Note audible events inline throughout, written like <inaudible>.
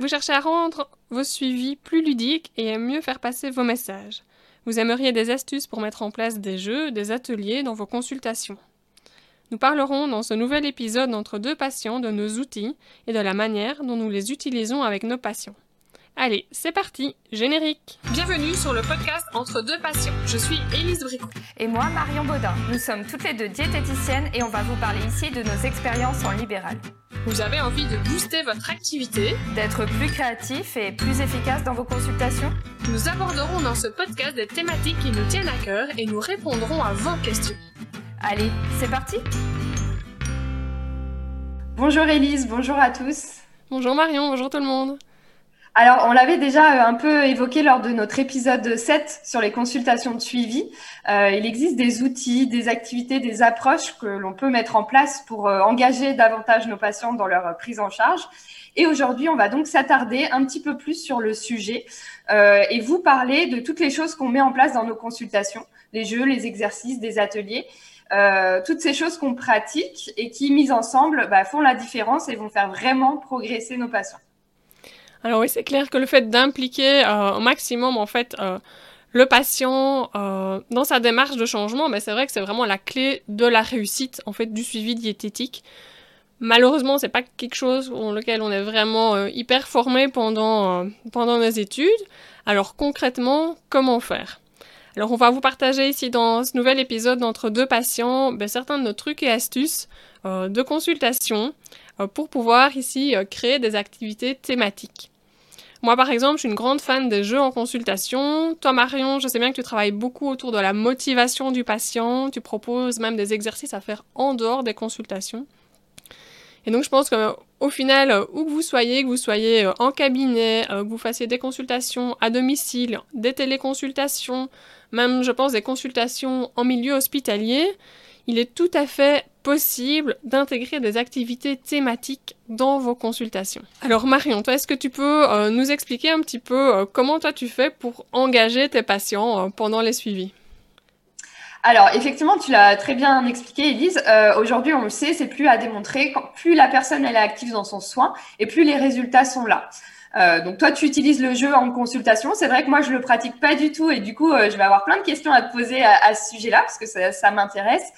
Vous cherchez à rendre vos suivis plus ludiques et à mieux faire passer vos messages. Vous aimeriez des astuces pour mettre en place des jeux, des ateliers dans vos consultations. Nous parlerons dans ce nouvel épisode entre deux patients de nos outils et de la manière dont nous les utilisons avec nos patients. Allez, c'est parti, générique Bienvenue sur le podcast Entre deux patients. Je suis Élise Bricot. Et moi, Marion Baudin. Nous sommes toutes les deux diététiciennes et on va vous parler ici de nos expériences en libéral. Vous avez envie de booster votre activité, d'être plus créatif et plus efficace dans vos consultations Nous aborderons dans ce podcast des thématiques qui nous tiennent à cœur et nous répondrons à vos questions. Allez, c'est parti Bonjour Élise, bonjour à tous. Bonjour Marion, bonjour tout le monde. Alors, on l'avait déjà euh, un peu évoqué lors de notre épisode 7 sur les consultations de suivi. Euh, il existe des outils, des activités, des approches que l'on peut mettre en place pour euh, engager davantage nos patients dans leur prise en charge. Et aujourd'hui, on va donc s'attarder un petit peu plus sur le sujet et vous parler de toutes les choses qu'on met en place dans nos consultations, les jeux, les exercices, des ateliers. toutes ces choses qu'on pratique et qui, mises ensemble, bah, font la différence et vont faire vraiment progresser nos patients. Alors oui, c'est clair que le fait d'impliquer euh, au maximum en fait euh, le patient euh, dans sa démarche de changement, mais ben, c'est vrai que c'est vraiment la clé de la réussite en fait du suivi diététique. Malheureusement, c'est pas quelque chose dans lequel on est vraiment hyper formé pendant pendant nos études. Alors concrètement, comment faire? Alors, on va vous partager ici dans ce nouvel épisode entre deux patients ben, certains de nos trucs et astuces de consultation pour pouvoir ici créer des activités thématiques. Moi, par exemple, je suis une grande fan des jeux en consultation. Toi, Marion, je sais bien que tu travailles beaucoup autour de la motivation du patient. Tu proposes même des exercices à faire en dehors des consultations. Et donc, je pense qu'au final, où que vous soyez, que vous soyez euh, en cabinet, euh, que vous fassiez des consultations à domicile, des téléconsultations, même, je pense, des consultations en milieu hospitalier, il est tout à fait possible d'intégrer des activités thématiques dans vos consultations. Alors Marion, toi, est-ce que tu peux euh, nous expliquer un petit peu euh, comment toi tu fais pour engager tes patients euh, pendant les suivis? Alors, effectivement, tu l'as très bien expliqué, Elise. Aujourd'hui, on le sait, c'est plus à démontrer. Plus la personne elle est active dans son soin, et plus les résultats sont là. donc, toi, tu utilises le jeu en consultation. C'est vrai que moi, je le pratique pas du tout, et du coup, je vais avoir plein de questions à te poser à, ce sujet-là parce que ça m'intéresse.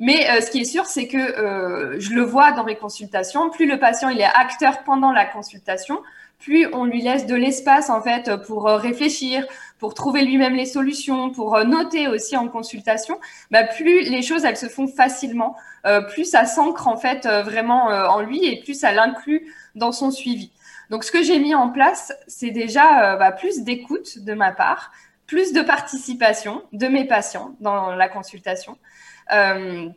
Mais euh, ce qui est sûr, c'est que euh, je le vois dans mes consultations, plus le patient il est acteur pendant la consultation, plus on lui laisse de l'espace en fait pour euh, réfléchir, pour trouver lui-même les solutions, pour noter aussi en consultation, bah, plus les choses elles se font facilement, plus ça s'ancre en fait vraiment en lui et plus ça l'inclut dans son suivi. Donc ce que j'ai mis en place, c'est déjà bah, plus d'écoute de ma part, plus de participation de mes patients dans la consultation. Euh,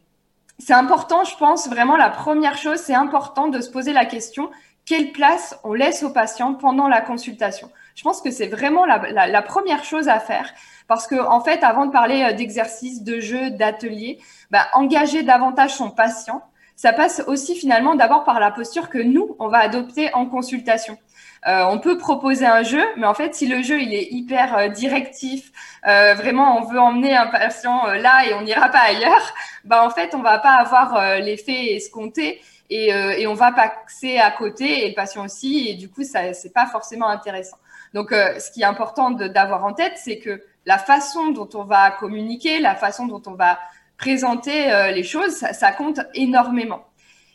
c'est important, je pense, vraiment la première chose, c'est important de se poser la question, quelle place on laisse aux patients pendant la consultation? Je pense que c'est vraiment la, première chose à faire parce que, en fait, avant de parler euh, d'exercices, de jeux, d'ateliers, bah, engager davantage son patient, ça passe aussi finalement d'abord par la posture que nous, on va adopter en consultation. Euh, on peut proposer un jeu, mais en fait, si le jeu il est hyper euh, directif, euh, vraiment on veut emmener un patient là et on n'ira pas ailleurs, <laughs> bah en fait on va pas avoir l'effet escompté et, et on va passer à côté et le patient aussi et du coup ça c'est pas forcément intéressant. Donc ce qui est important d'avoir en tête, c'est que la façon dont on va communiquer, la façon dont on va présenter les choses, ça, ça, compte énormément.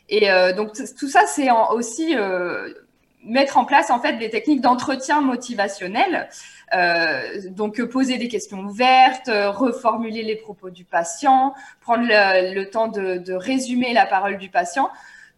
Et donc tout ça, c'est aussi mettre en place en fait des techniques d'entretien motivationnel. Euh, donc poser des questions ouvertes, reformuler les propos du patient, prendre le, temps de, résumer la parole du patient,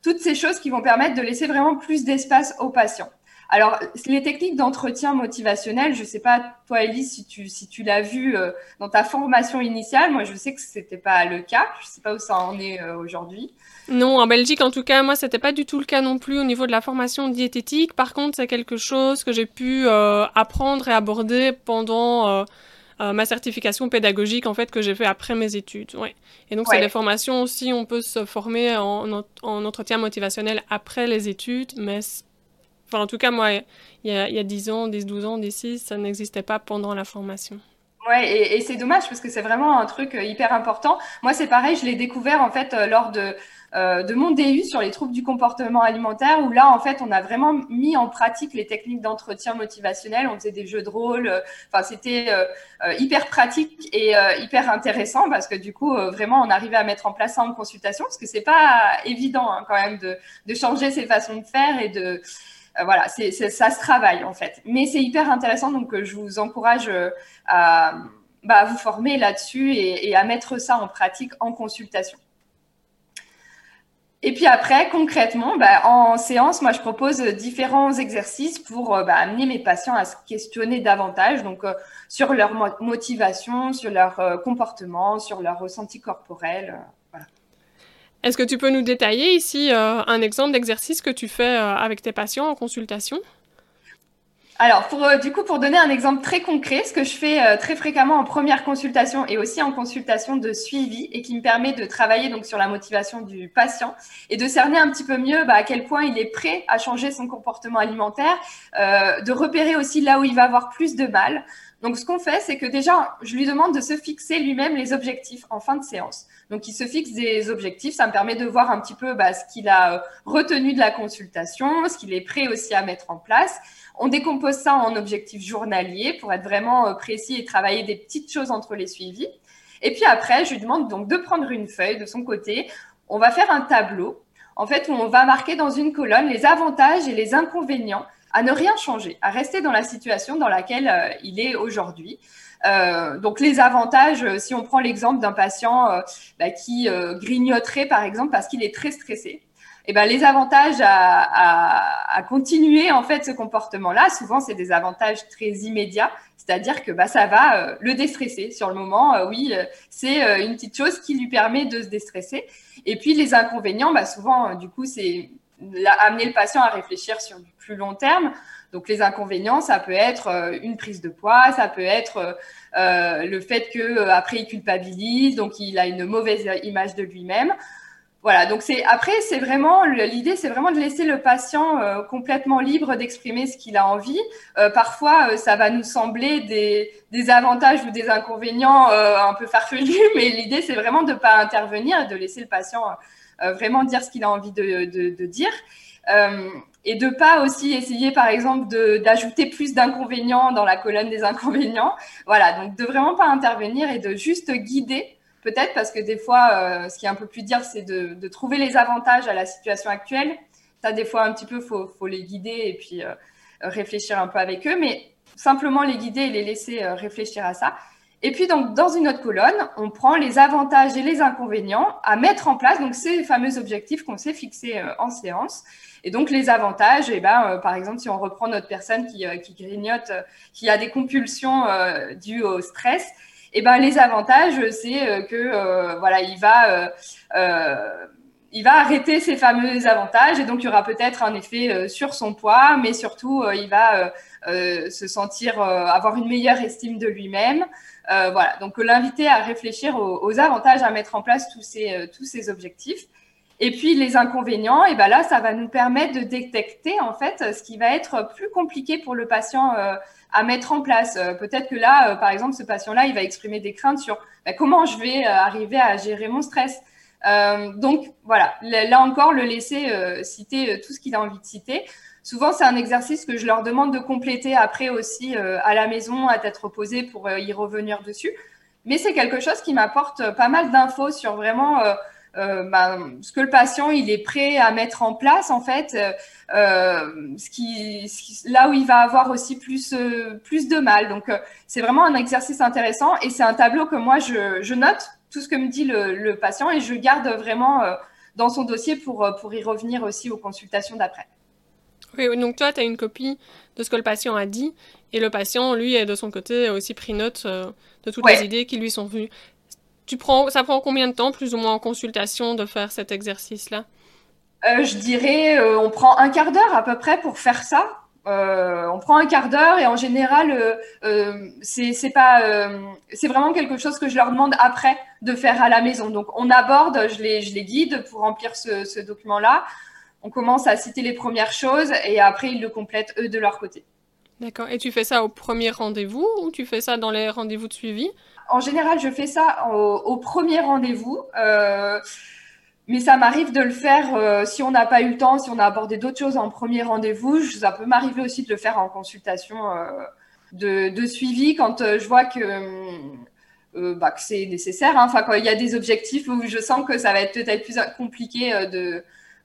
toutes ces choses qui vont permettre de laisser vraiment plus d'espace au patient. Alors, les techniques d'entretien motivationnel, je ne sais pas, toi, Elise, si tu, si tu l'as vu euh, dans ta formation initiale. Moi, je sais que ce n'était pas le cas. Je ne sais pas où ça en est euh, aujourd'hui. Non, en Belgique, en tout cas, moi, c'était pas du tout le cas non plus au niveau de la formation diététique. Par contre, c'est quelque chose que j'ai pu euh, apprendre et aborder pendant ma certification pédagogique, en fait, que j'ai fait après mes études. Ouais. Et donc, c'est des formations aussi, on peut se former en, en entretien motivationnel après les études, mais Enfin, en tout cas, moi, il y a, il y a 10 ans, 10, 12 ans, d'ici, ça n'existait pas pendant la formation. Ouais, et, c'est dommage parce que c'est vraiment un truc euh, hyper important. Moi, c'est pareil, je l'ai découvert en fait euh, lors de, euh, de mon DU sur les troubles du comportement alimentaire où là, en fait, on a vraiment mis en pratique les techniques d'entretien motivationnel. On faisait des jeux de rôle. Enfin, c'était hyper pratique et hyper intéressant parce que du coup, vraiment, on arrivait à mettre en place ça en consultation parce que c'est pas évident hein, quand même de, de changer ses façons de faire et de voilà, c'est, ça se travaille en fait. Mais c'est hyper intéressant, donc euh, je vous encourage euh, bah, à, vous former là-dessus et, à mettre ça en pratique en consultation. Et puis après, concrètement, bah, en séance, moi, je propose différents exercices pour bah, amener mes patients à se questionner davantage, donc sur leur motivation, sur leur comportement, sur leur ressenti corporel. Est-ce que tu peux nous détailler ici euh, un exemple d'exercice que tu fais euh, avec tes patients en consultation? Alors, pour, euh, du coup, pour donner un exemple très concret, ce que je fais très fréquemment en première consultation et aussi en consultation de suivi et qui me permet de travailler donc sur la motivation du patient et de cerner un petit peu mieux bah, à quel point il est prêt à changer son comportement alimentaire, de repérer aussi là où il va avoir plus de mal. Donc, ce qu'on fait, c'est que déjà, je lui demande de se fixer lui-même les objectifs en fin de séance. Donc, il se fixe des objectifs. Ça me permet de voir un petit peu bah, ce qu'il a euh, retenu de la consultation, ce qu'il est prêt aussi à mettre en place. On décompose ça en objectifs journaliers pour être vraiment euh, précis et travailler des petites choses entre les suivis. Et puis après, je lui demande donc de prendre une feuille de son côté. On va faire un tableau, en fait, où on va marquer dans une colonne les avantages et les inconvénients à ne rien changer, à rester dans la situation dans laquelle euh, il est aujourd'hui. Euh, donc les avantages, euh, si on prend l'exemple d'un patient bah, qui grignoterait par exemple parce qu'il est très stressé, eh ben, les avantages à, à, continuer en fait ce comportement-là, souvent c'est des avantages très immédiats, c'est-à-dire que bah, ça va le déstresser sur le moment. oui, c'est une petite chose qui lui permet de se déstresser. Et puis les inconvénients, bah, souvent du coup c'est amener le patient à réfléchir sur du plus long terme. Donc les inconvénients, ça peut être euh, une prise de poids, ça peut être euh, euh, le fait que après il culpabilise, donc il a une mauvaise image de lui-même. Voilà, donc c'est après c'est vraiment l'idée, c'est vraiment de laisser le patient complètement libre d'exprimer ce qu'il a envie. parfois, ça va nous sembler des, des, avantages ou des inconvénients un peu farfelus, <laughs> mais l'idée c'est vraiment de ne pas intervenir et de laisser le patient vraiment dire ce qu'il a envie de, dire. Euh, et de pas aussi essayer, par exemple, d'ajouter plus d'inconvénients dans la colonne des inconvénients. Voilà, donc de vraiment pas intervenir et de juste guider, peut-être, parce que des fois, euh, ce qui est un peu plus dire, c'est de, de, trouver les avantages à la situation actuelle. Ça, des fois, un petit peu, faut, faut les guider et puis euh, réfléchir un peu avec eux, mais simplement les guider et les laisser euh, réfléchir à ça. Et puis, donc, dans une autre colonne, on prend les avantages et les inconvénients à mettre en place, donc ces fameux objectifs qu'on s'est fixés en séance. Et donc, les avantages, eh ben, euh, par exemple, si on reprend notre personne qui, euh, grignote, euh, qui a des compulsions dues au stress, eh ben, les avantages, c'est que voilà, il va, il va arrêter ces fameux avantages et donc il y aura peut-être un effet sur son poids, mais surtout il va se sentir avoir une meilleure estime de lui-même. voilà, donc l'inviter à réfléchir aux, avantages à mettre en place tous ces, tous ces objectifs. Et puis les inconvénients, et ben là, ça va nous permettre de détecter en fait ce qui va être plus compliqué pour le patient euh, à mettre en place. Euh, peut-être que là, euh, par exemple, ce patient-là, il va exprimer des craintes sur ben, comment je vais arriver à gérer mon stress. donc voilà, là encore, le laisser citer tout ce qu'il a envie de citer. Souvent, c'est un exercice que je leur demande de compléter après aussi à la maison, à tête reposée, pour y revenir dessus. Mais c'est quelque chose qui m'apporte pas mal d'infos sur vraiment euh, bah, ce que le patient il est prêt à mettre en place en fait, euh, euh ce, qui, là où il va avoir aussi plus euh, plus de mal. Donc c'est vraiment un exercice intéressant et c'est un tableau que moi je, je, note tout ce que me dit le, le patient et je garde vraiment dans son dossier pour pour y revenir aussi aux consultations d'après. Oui, donc toi, tu as une copie de ce que le patient a dit, et le patient, lui, de son côté, a aussi pris note de toutes les idées qui lui sont venues. Tu prends, ça prend combien de temps, plus ou moins en consultation, de faire cet exercice-là? Euh, Je dirais, euh, on prend un quart d'heure à peu près pour faire ça. Euh, on prend un quart d'heure et en général, c'est pas, c'est vraiment quelque chose que je leur demande après de faire à la maison. Donc, on aborde, je les, je les guide pour remplir ce, ce document-là. On commence à citer les premières choses et après ils le complètent eux de leur côté. D'accord. Et tu fais ça au premier rendez-vous ou tu fais ça dans les rendez-vous de suivi? En général, je fais ça au, premier rendez-vous. Euh, mais ça m'arrive de le faire euh, si on n'a pas eu le temps, si on a abordé d'autres choses en premier rendez-vous. Ça peut m'arriver aussi de le faire en consultation de, suivi quand je vois que, bah, que c'est nécessaire. Hein. Enfin, quand il y a des objectifs où je sens que ça va être peut-être plus compliqué de euh,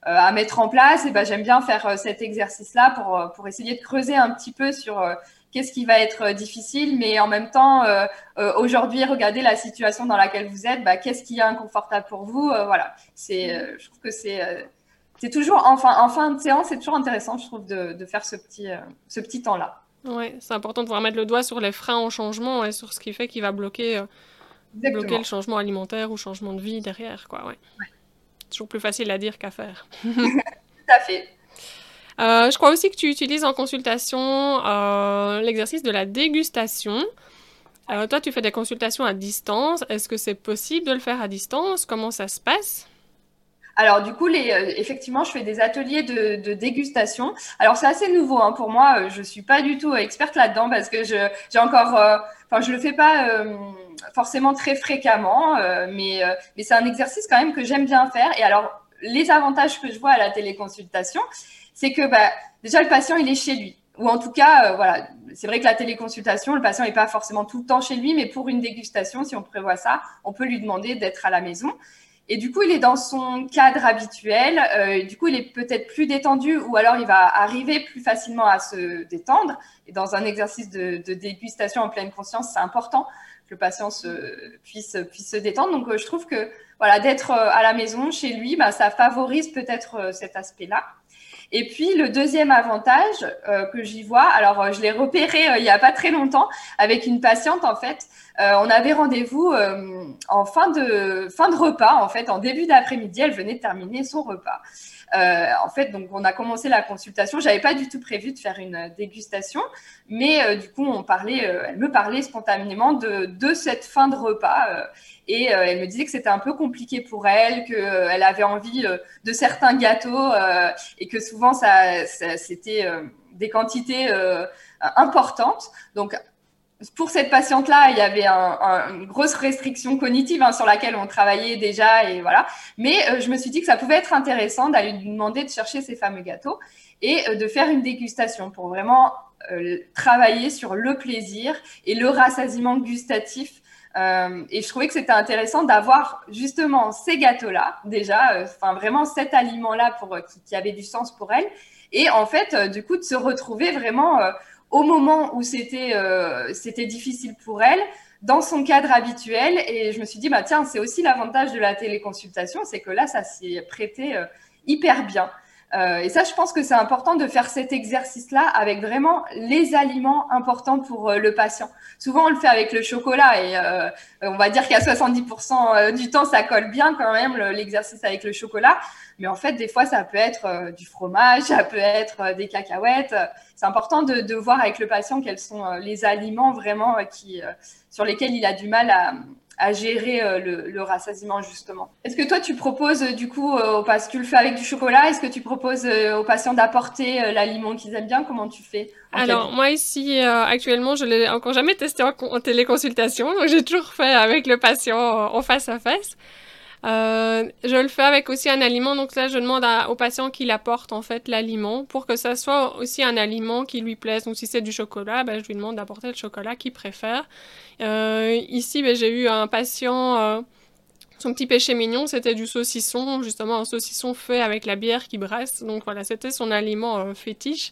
à mettre en place, et ben, j'aime bien faire euh, cet exercice-là pour, euh, pour essayer de creuser un petit peu sur qu'est-ce qui va être difficile, mais en même temps, aujourd'hui, regardez la situation dans laquelle vous êtes, bah, qu'est-ce qui est inconfortable pour vous, voilà. C'est, je trouve que c'est, c'est toujours, enfin, en fin de séance, c'est toujours intéressant, je trouve, de, de faire ce petit, ce petit temps-là. Oui, c'est important de pouvoir mettre le doigt sur les freins au changement et sur ce qui fait qu'il va bloquer, bloquer le changement alimentaire ou changement de vie derrière, quoi, ouais. ouais toujours plus facile à dire qu'à faire. <laughs> Tout à fait. Euh, je crois aussi que tu utilises en consultation euh, l'exercice de la dégustation. Euh, toi, tu fais des consultations à distance. Est-ce que c'est possible de le faire à distance? Comment ça se passe? Alors du coup, les, effectivement, je fais des ateliers de, dégustation. Alors c'est assez nouveau hein, pour moi. Je suis pas du tout experte là-dedans parce que j'ai encore, enfin je le fais pas forcément très fréquemment, euh, mais, euh, mais c'est un exercice quand même que j'aime bien faire. Et alors, les avantages que je vois à la téléconsultation, c'est que bah, déjà le patient, il est chez lui. Ou en tout cas, euh, voilà, c'est vrai que la téléconsultation, le patient n'est pas forcément tout le temps chez lui, mais pour une dégustation, si on prévoit ça, on peut lui demander d'être à la maison. Et du coup, il est dans son cadre habituel. Euh, du coup, il est peut-être plus détendu ou alors il va arriver plus facilement à se détendre. Et dans un exercice de, de dégustation en pleine conscience, c'est important que le patient se, puisse, puisse se détendre. Donc, euh, je trouve que voilà, d'être euh, à la maison, chez lui, bah, ça favorise peut-être euh, cet aspect-là. Et puis le deuxième avantage que j'y vois, alors je l'ai repéré il n'y a pas très longtemps avec une patiente en fait. On avait rendez-vous en fin de fin de repas en fait, en début d'après-midi. Elle venait de terminer son repas. Euh, en fait, donc on a commencé la consultation. J'avais pas du tout prévu de faire une dégustation, mais euh, du coup, on parlait, euh, elle me parlait spontanément de, de cette fin de repas. et elle me disait que c'était un peu compliqué pour elle, qu'elle avait envie de certains gâteaux et que souvent ça c'était des quantités importantes. Donc pour cette patiente-là, il y avait une grosse restriction cognitive hein, sur laquelle on travaillait déjà et voilà. Mais euh, je me suis dit que ça pouvait être intéressant d'aller lui demander de chercher ces fameux gâteaux et euh, de faire une dégustation pour vraiment euh, travailler sur le plaisir et le rassasiement gustatif. et je trouvais que c'était intéressant d'avoir justement ces gâteaux-là déjà, enfin vraiment cet aliment-là pour qui, qui, avait du sens pour elle. Et en fait, du coup, de se retrouver vraiment au moment où c'était euh, c'était difficile pour elle, dans son cadre habituel. Et je me suis dit, bah, tiens, c'est aussi l'avantage de la téléconsultation, c'est que là, ça s'y prêté euh, hyper bien. Euh, et ça, je pense que c'est important de faire cet exercice-là avec vraiment les aliments importants pour le patient. Souvent, on le fait avec le chocolat et on va dire qu'à 70% du temps, ça colle bien quand même l'exercice avec le chocolat. Mais en fait, des fois, ça peut être du fromage, ça peut être des cacahuètes. C'est important de, voir avec le patient quels sont les aliments vraiment qui, sur lesquels il a du mal à, gérer euh, le, rassasiement justement. Est-ce que toi tu proposes euh, du coup euh, parce que tu le fais avec du chocolat, est-ce que tu proposes aux patients d'apporter l'aliment qu'ils aiment bien? Comment tu fais? Alors moi ici actuellement je l'ai encore jamais testé en, en téléconsultation, donc j'ai toujours fait avec le patient en face à face. Euh, je le fais avec aussi un aliment, donc là je demande au patient qu'il apporte en fait l'aliment pour que ça soit aussi un aliment qui lui plaise. Donc si c'est du chocolat, ben, je lui demande d'apporter le chocolat qu'il préfère. Euh, ici ben, j'ai eu un patient, euh, son petit péché mignon c'était du saucisson, justement un saucisson fait avec la bière qui brasse. Donc voilà, c'était son aliment fétiche.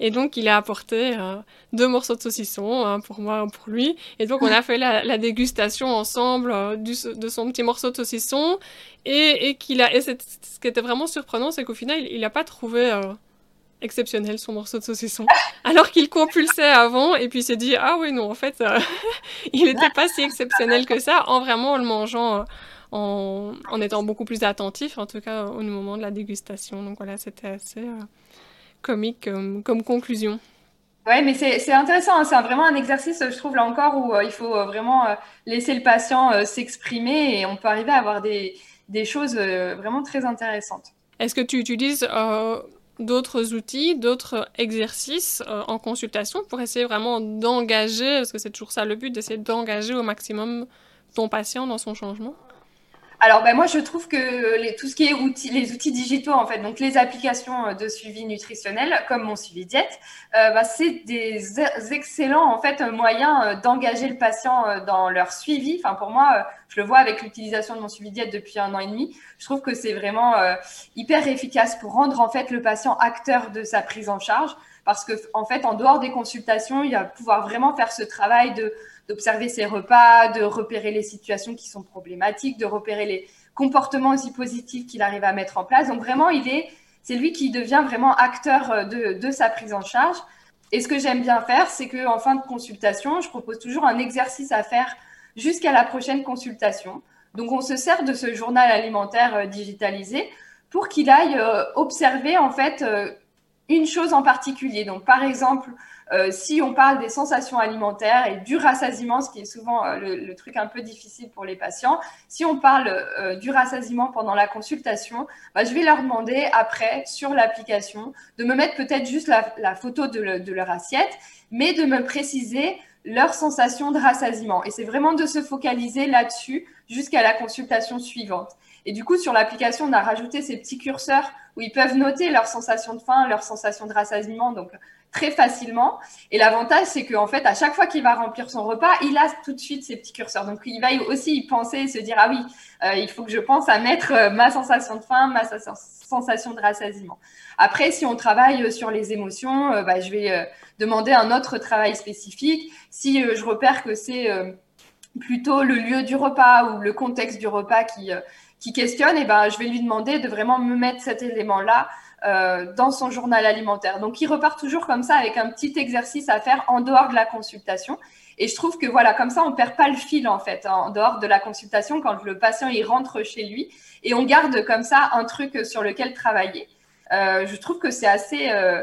Et donc, il a apporté euh, deux morceaux de saucisson, un pour moi, un pour lui. Et donc, on a <laughs> fait la, dégustation ensemble euh, du, de son petit morceau de saucisson. Et, et qu'il a, et ce qui était vraiment surprenant, c'est qu'au final, il n'a pas trouvé euh, exceptionnel son morceau de saucisson. <laughs> Alors qu'il compulsait avant, et puis il s'est dit, ah oui, non, en fait, <laughs> il n'était pas si exceptionnel que ça, en vraiment le mangeant. En, en, étant beaucoup plus attentif, en tout cas au moment de la dégustation. Donc voilà, c'était assez, comique comme, conclusion. Oui, mais c'est intéressant. Hein. C'est vraiment un exercice, je trouve, là encore, où euh, il faut euh, vraiment euh, laisser le patient s'exprimer et on peut arriver à avoir des, des choses vraiment très intéressantes. Est-ce que tu utilises d'autres outils, d'autres exercices en consultation pour essayer vraiment d'engager, parce que c'est toujours ça le but, d'essayer d'engager au maximum ton patient dans son changement? Alors, ben, moi, je trouve que les, tout ce qui est outils, les outils digitaux, en fait, donc les applications euh, de suivi nutritionnel, comme mon suivi diète, euh, bah, c'est des excellents, en fait, moyens euh, d'engager le patient dans leur suivi. Enfin, pour moi, je le vois avec l'utilisation de mon suivi diète depuis un an et demi. Je trouve que c'est vraiment hyper efficace pour rendre, en fait, le patient acteur de sa prise en charge. Parce que, en fait, en dehors des consultations, il va pouvoir vraiment faire ce travail de d'observer ses repas, de repérer les situations qui sont problématiques, de repérer les comportements aussi positifs qu'il arrive à mettre en place. Donc vraiment, il est, c'est lui qui devient vraiment acteur euh, de, de sa prise en charge. Et ce que j'aime bien faire, c'est qu'en fin de consultation, je propose toujours un exercice à faire jusqu'à la prochaine consultation. Donc on se sert de ce journal alimentaire euh, digitalisé pour qu'il aille euh, observer en fait une chose en particulier. Donc par exemple, euh, si on parle des sensations alimentaires et du rassasiement, ce qui est souvent euh, le, truc un peu difficile pour les patients, si on parle euh, du rassasiement pendant la consultation, bah, je vais leur demander après sur l'application de me mettre peut-être juste la, photo de, de, leur assiette, mais de me préciser leur sensation de rassasiement. Et c'est vraiment de se focaliser là-dessus jusqu'à la consultation suivante. Et du coup, sur l'application, on a rajouté ces petits curseurs où ils peuvent noter leur sensation de faim, leur sensation de rassasiement. Donc, très facilement. Et l'avantage, c'est qu'en fait, à chaque fois qu'il va remplir son repas, il a tout de suite ses petits curseurs. Donc, il va aussi y penser et se dire, ah oui, euh, il faut que je pense à mettre euh, ma sensation de faim, ma sensation de rassasiement. Après, si on travaille sur les émotions, euh, bah, je vais demander un autre travail spécifique. Si je repère que c'est plutôt le lieu du repas ou le contexte du repas qui, qui questionne, et eh ben, je vais lui demander de vraiment me mettre cet élément-là euh, dans son journal alimentaire. Donc, il repart toujours comme ça avec un petit exercice à faire en dehors de la consultation. Et je trouve que voilà, comme ça, on perd pas le fil en fait en dehors de la consultation quand le patient il rentre chez lui et on garde comme ça un truc sur lequel travailler. Euh, je trouve que c'est assez euh,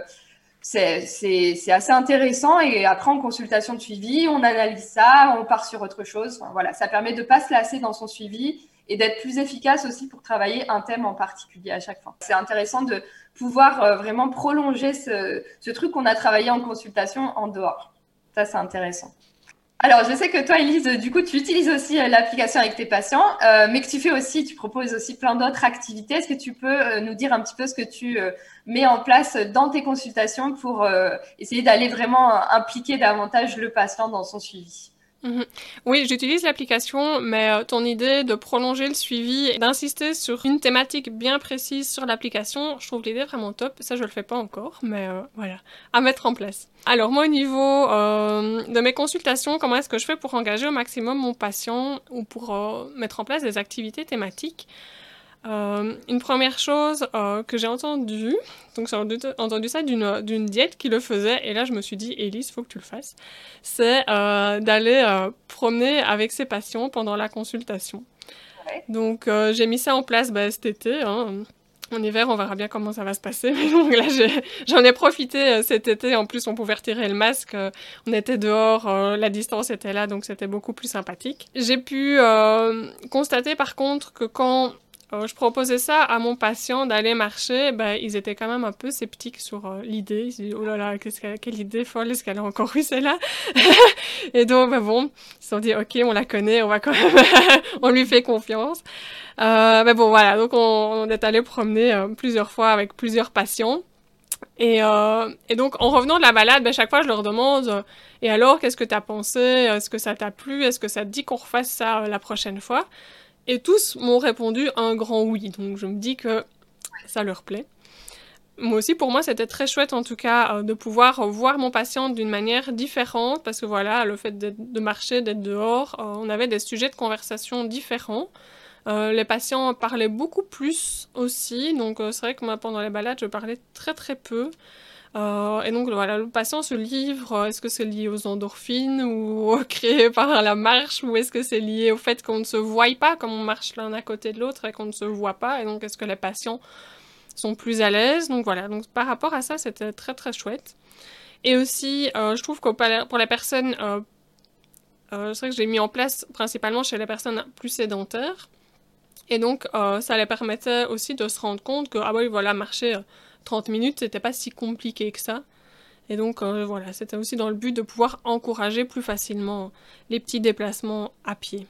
c'est assez intéressant et après en consultation de suivi, on analyse ça, on part sur autre chose. voilà, ça permet de pas se lasser dans son suivi et d'être plus efficace aussi pour travailler un thème en particulier à chaque fois. C'est intéressant de pouvoir euh, vraiment prolonger ce, truc qu'on a travaillé en consultation en dehors. Ça, c'est intéressant. Alors, je sais que toi, Elise, du coup, tu utilises aussi euh, l'application avec tes patients, euh, mais que tu fais aussi, tu proposes aussi plein d'autres activités. Est-ce que tu peux nous dire un petit peu ce que tu mets en place dans tes consultations pour essayer d'aller vraiment impliquer davantage le patient dans son suivi? Mhm. Oui, j'utilise l'application, mais euh, ton idée de prolonger le suivi et d'insister sur une thématique bien précise sur l'application, je trouve l'idée vraiment top. Ça, je le fais pas encore, mais euh, voilà, à mettre en place. Alors moi, au niveau euh, de mes consultations, comment est-ce que je fais pour engager au maximum mon patient ou pour mettre en place des activités thématiques? Euh, une première chose euh, que j'ai entendue, donc j'ai entendu, ça d'une diète qui le faisait, et là je me suis dit, Elise, faut que tu le fasses, c'est euh, d'aller promener avec ses patients pendant la consultation. Donc j'ai mis ça en place bah, cet été. Hein. En hiver, on verra bien comment ça va se passer. <laughs> Mais donc là, j'en ai, profité cet été. En plus, on pouvait retirer le masque. on était dehors, la distance était là, donc c'était beaucoup plus sympathique. J'ai pu constater par contre que quand euh, je proposais ça à mon patient d'aller marcher, ben, ils étaient quand même un peu sceptiques sur euh, l'idée. Ils se disaient, oh là là, quelle idée folle, est-ce qu'elle a encore eu celle-là? <laughs> Et donc, ben bon, ils se sont dit, ok, on la connaît, on va quand même, <laughs> on lui fait confiance. Euh, ben bon, voilà, donc on, est allé promener euh, plusieurs fois avec plusieurs patients. Et, donc, en revenant de la balade, ben, chaque fois, je leur demande Et alors, qu'est-ce que tu as pensé? Est-ce que ça t'a plu? Est-ce que ça te dit qu'on refasse ça la prochaine fois et tous m'ont répondu un grand oui. Donc je me dis que ça leur plaît. Moi aussi, pour moi, c'était très chouette en tout cas euh, de pouvoir voir mon patient d'une manière différente parce que voilà, le fait de marcher, d'être dehors, euh, on avait des sujets de conversation différents. Euh, les patients parlaient beaucoup plus aussi, donc c'est vrai que moi pendant les balades, je parlais très très peu. Euh, et donc voilà, le patient se livre, est-ce que c'est lié aux endorphines ou <laughs> créé par la marche ou est-ce que c'est lié au fait qu'on ne se voit pas comme on marche l'un à côté de l'autre et qu'on ne se voit pas et donc est-ce que les patients sont plus à l'aise? Donc voilà, donc par rapport à ça, c'était très très chouette. Et aussi, euh, je trouve que pour les personnes, euh, c'est vrai que j'ai mis en place principalement chez les personnes plus sédentaires. Et donc, ça les permettait aussi de se rendre compte que, ah oui, voilà, marcher 30 minutes, c'était pas si compliqué que ça. Et donc voilà, c'était aussi dans le but de pouvoir encourager plus facilement les petits déplacements à pied.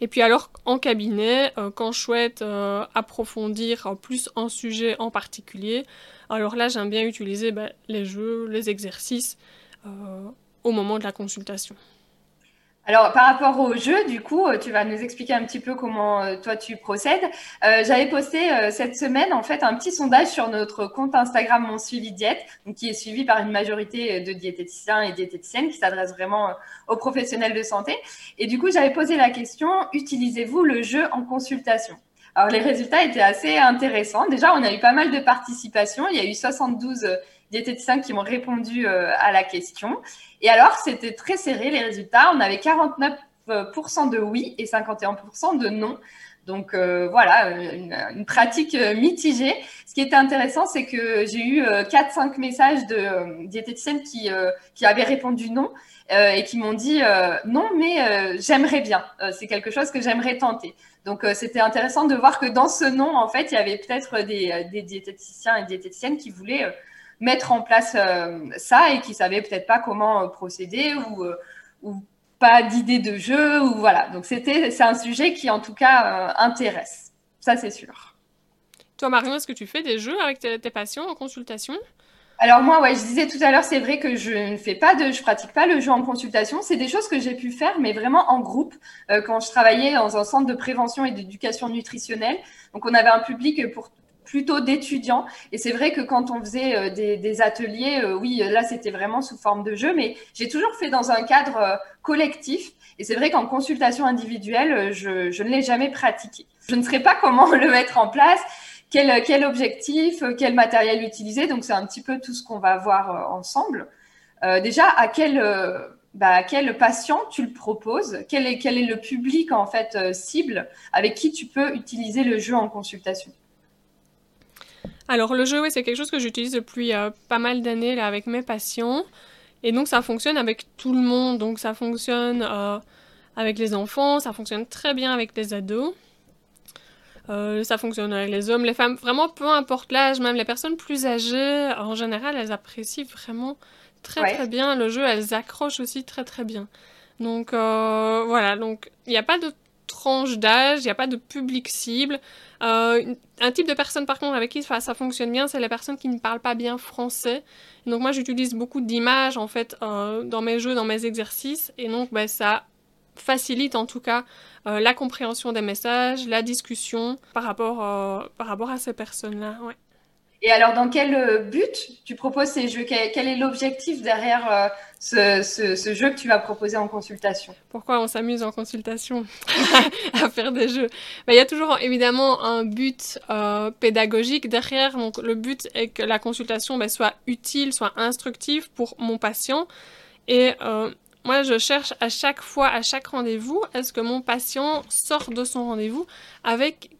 Et puis alors en cabinet, quand je souhaite approfondir plus un sujet en particulier, alors là j'aime bien utiliser ben, les jeux, les exercices au moment de la consultation. Alors, par rapport au jeu, du coup, euh, tu vas nous expliquer un petit peu comment euh, toi tu procèdes. Euh, j'avais posté cette semaine, en fait, un petit sondage sur notre compte Instagram Mon Suivi Diète, qui est suivi par une majorité de diététiciens et diététiciennes qui s'adressent vraiment aux professionnels de santé. Et du coup, j'avais posé la question, utilisez-vous le jeu en consultation? Alors, les résultats étaient assez intéressants. Déjà, on a eu pas mal de participation. Il y a eu 72 diététiciens qui m'ont répondu euh, à la question. Et alors, c'était très serré les résultats. On avait 49% de oui et 51% de non. Donc euh, voilà, une, pratique euh, mitigée. Ce qui était intéressant, c'est que j'ai eu 4-5 messages de diététiciennes qui, qui avaient répondu non et qui m'ont dit non, mais j'aimerais bien. c'est quelque chose que j'aimerais tenter. Donc c'était intéressant de voir que dans ce non, en fait, il y avait peut-être des, des diététiciens et diététiciennes qui voulaient mettre en place euh, ça et qui savaient peut-être pas comment euh, procéder ou, euh, ou pas d'idée de jeu ou voilà. Donc c'était c'est un sujet qui en tout cas intéresse. Ça c'est sûr. Toi Marion, est-ce que tu fais des jeux avec tes, patients en consultation? Alors moi, ouais, je disais tout à l'heure, c'est vrai que je ne fais pas de, je pratique pas le jeu en consultation. C'est des choses que j'ai pu faire, mais vraiment en groupe, quand je travaillais dans un centre de prévention et d'éducation nutritionnelle. Donc on avait un public pour plutôt d'étudiants. Et c'est vrai que quand on faisait euh, des, ateliers, euh, oui, là, c'était vraiment sous forme de jeu, mais j'ai toujours fait dans un cadre euh, collectif. Et c'est vrai qu'en consultation individuelle, je, ne l'ai jamais pratiqué. Je ne sais pas comment <laughs> le mettre en place. Quel, objectif, quel matériel utiliser. Donc, c'est un petit peu tout ce qu'on va voir ensemble. déjà, à quel, bah, quel patient tu le proposes? Quel est, quel est le public en fait cible avec qui tu peux utiliser le jeu en consultation? Alors le jeu, oui, c'est quelque chose que j'utilise depuis euh, pas mal d'années là avec mes patients. Et donc ça fonctionne avec tout le monde. Donc ça fonctionne euh, avec les enfants, ça fonctionne très bien avec les ados. Euh, ça fonctionne avec les hommes, les femmes, vraiment peu importe l'âge, même les personnes plus âgées, en général, elles apprécient vraiment très très bien le jeu, elles accrochent aussi très très bien. Donc voilà, donc il n'y a pas de tranche d'âge, il n'y a pas de public cible. Euh, un type de personne, par contre, avec qui ça, fonctionne bien, c'est les personnes qui ne parlent pas bien français. Donc moi, j'utilise beaucoup d'images, en fait, euh, dans mes jeux, dans mes exercices. Et donc, ben, ça facilite, en tout cas, euh, la compréhension des messages, la discussion par rapport, par rapport à ces personnes-là. Et alors, dans quel euh, but tu proposes ces jeux? Quel, est l'objectif derrière euh, ce, jeu que tu vas proposer en consultation? Pourquoi on s'amuse en consultation <laughs> à faire des jeux? Ben, Il y a toujours évidemment un but euh, pédagogique derrière. Donc, le but est que la consultation ben, soit utile, soit instructive pour mon patient. Et moi, je cherche à chaque fois, à chaque rendez-vous, est-ce que mon patient sort de son rendez-vous avec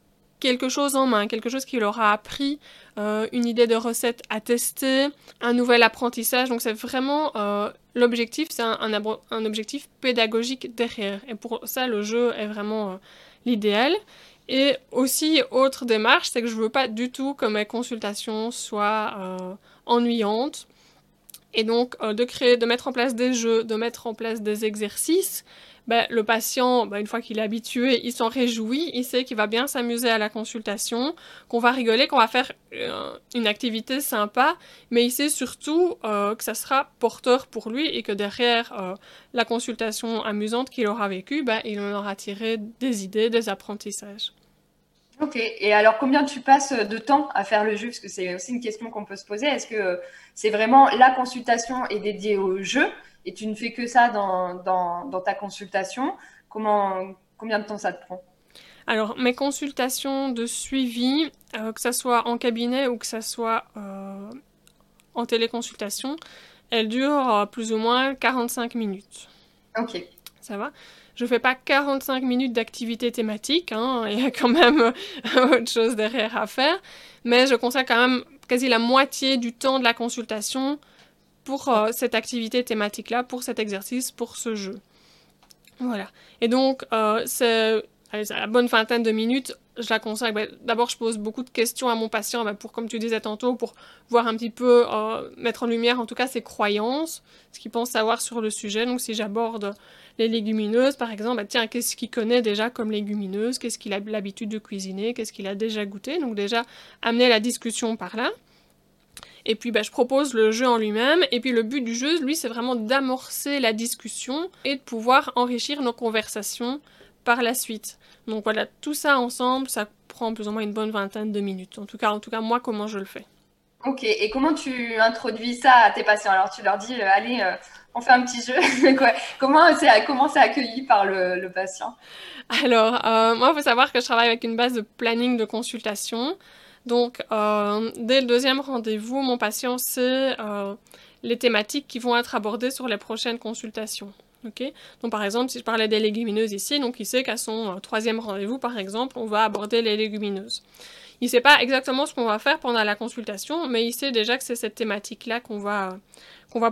quelque chose en main, quelque chose qu'il aura appris, euh, une idée de recette à tester, un nouvel apprentissage. Donc c'est vraiment euh, l'objectif, c'est un, objectif pédagogique derrière. Et pour ça, le jeu est vraiment euh, l'idéal. Et aussi, autre démarche, c'est que je veux pas du tout que mes consultations soient ennuyantes. Et donc, de créer, de mettre en place des jeux, de mettre en place des exercices ben, le patient, ben, une fois qu'il est habitué, il s'en réjouit, il sait qu'il va bien s'amuser à la consultation, qu'on va rigoler, qu'on va faire euh, une activité sympa, mais il sait surtout euh, que ça sera porteur pour lui et que derrière euh, la consultation amusante qu'il aura vécue, ben, il en aura tiré des idées, des apprentissages. Ok, et alors combien tu passes de temps à faire le jeu? Parce que c'est aussi une question qu'on peut se poser. Est-ce que c'est vraiment la consultation est dédiée au jeu? Et tu ne fais que ça dans, dans, ta consultation, comment, combien de temps ça te prend? Alors, mes consultations de suivi, euh, que ce soit en cabinet ou que ce soit euh, en téléconsultation, elles durent euh, plus ou moins 45 minutes. Ok. Ça va? Je ne fais pas 45 minutes d'activité thématique, hein, <laughs> il y a quand même <laughs> autre chose derrière à faire, mais je consacre quand même quasi la moitié du temps de la consultation pour euh, cette activité thématique-là, pour cet exercice, pour ce jeu. Voilà. Et donc, euh, c'est à la bonne vingtaine de minutes, je la consacre. Ben, d'abord, je pose beaucoup de questions à mon patient ben, pour, comme tu disais tantôt, pour voir un petit peu, euh, mettre en lumière en tout cas ses croyances, ce qu'il pense savoir sur le sujet. Donc, si j'aborde les légumineuses, par exemple, ben, tiens, qu'est-ce qu'il connaît déjà comme légumineuses Qu'est-ce qu'il a l'habitude de cuisiner? Qu'est-ce qu'il a déjà goûté? Donc, déjà, amener la discussion par là. Et puis je propose le jeu en lui-même. Et puis le but du jeu, lui, c'est vraiment d'amorcer la discussion et de pouvoir enrichir nos conversations par la suite. Donc voilà, tout ça ensemble, ça prend plus ou moins une bonne vingtaine de minutes. En tout cas, en tout cas moi, comment je le fais. Ok, et comment tu introduis ça à tes patients? Alors tu leur dis, euh, allez, euh, on fait un petit jeu. <laughs> comment c'est comment accueilli par le, patient? Alors, euh, moi, il faut savoir que je travaille avec une base de planning de consultation. Donc, dès le deuxième rendez-vous, mon patient sait les thématiques qui vont être abordées sur les prochaines consultations. Donc par exemple, si je parlais des légumineuses ici, donc il sait qu'à son euh, troisième rendez-vous, par exemple, on va aborder les légumineuses. Il ne sait pas exactement ce qu'on va faire pendant la consultation, mais il sait déjà que c'est cette thématique-là qu'on va